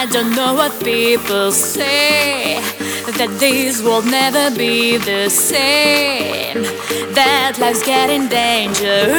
I don't know what people say. That this will never be the same. That life's getting dangerous.